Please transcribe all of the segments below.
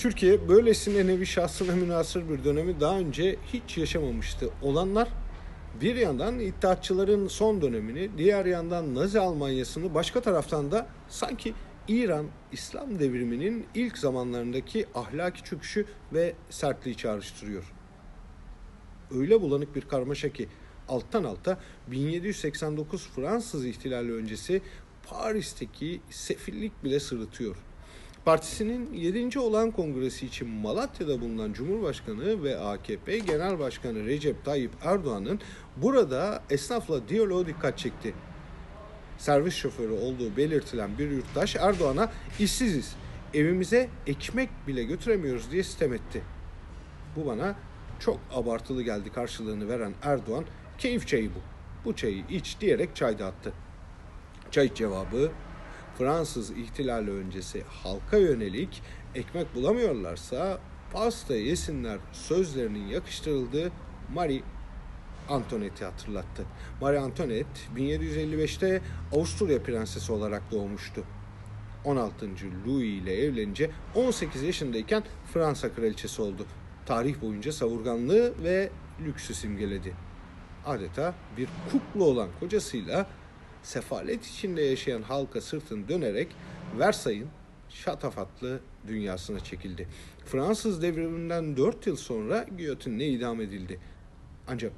Türkiye böylesine nevi şahsına münasır bir dönemi daha önce hiç yaşamamıştı. Olanlar bir yandan İttihatçıların son dönemini, diğer yandan Nazi Almanyası'nı, başka taraftan da sanki İran İslam devriminin ilk zamanlarındaki ahlaki çöküşü ve sertliği çağrıştırıyor. Öyle bulanık bir karmaşa ki alttan alta 1789 Fransız ihtilali öncesi Paris'teki sefillik bile sırıtıyor. Partisinin 7. olan kongresi için Malatya'da bulunan Cumhurbaşkanı ve AKP Genel Başkanı Recep Tayyip Erdoğan'ın burada esnafla diyaloğu dikkat çekti. Servis şoförü olduğu belirtilen bir yurttaş Erdoğan'a işsiziz, evimize ekmek bile götüremiyoruz diye sitem etti. Bu bana çok abartılı geldi karşılığını veren Erdoğan, keyif çayı bu. Bu çayı iç diyerek çay dağıttı. Çay cevabı Fransız ihtilali öncesi halka yönelik ekmek bulamıyorlarsa pasta yesinler sözlerinin yakıştırıldığı Marie Antoinette'i hatırlattı. Marie Antoinette 1755'te Avusturya prensesi olarak doğmuştu. 16. Louis ile evlenince 18 yaşındayken Fransa kraliçesi oldu. Tarih boyunca savurganlığı ve lüksü simgeledi. Adeta bir kukla olan kocasıyla sefalet içinde yaşayan halka sırtını dönerek Versay'ın şatafatlı dünyasına çekildi. Fransız devriminden 4 yıl sonra giyotinle idam edildi. Ancak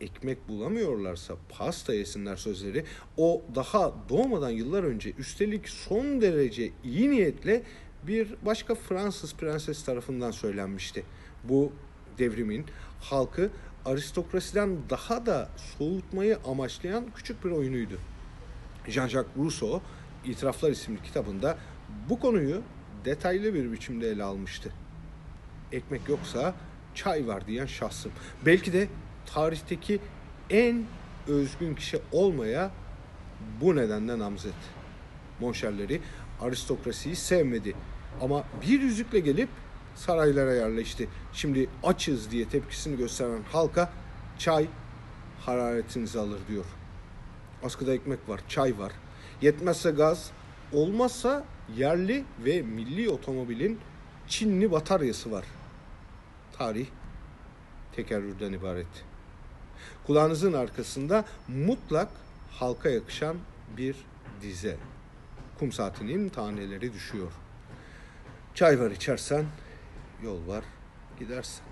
ekmek bulamıyorlarsa pasta yesinler sözleri o daha doğmadan yıllar önce üstelik son derece iyi niyetle bir başka Fransız prenses tarafından söylenmişti. Bu devrimin halkı aristokrasiden daha da soğutmayı amaçlayan küçük bir oyunuydu. Jean-Jacques Rousseau İtiraflar isimli kitabında bu konuyu detaylı bir biçimde ele almıştı. Ekmek yoksa çay var diyen şahsım. Belki de tarihteki en özgün kişi olmaya bu nedenle namzet. Monşerleri aristokrasiyi sevmedi ama bir yüzükle gelip saraylara yerleşti. Şimdi açız diye tepkisini gösteren halka çay hararetinizi alır diyor askıda ekmek var, çay var. Yetmezse gaz, olmazsa yerli ve milli otomobilin Çinli bataryası var. Tarih tekerrürden ibaret. Kulağınızın arkasında mutlak halka yakışan bir dize. Kum saatinin taneleri düşüyor. Çay var içersen, yol var gidersin.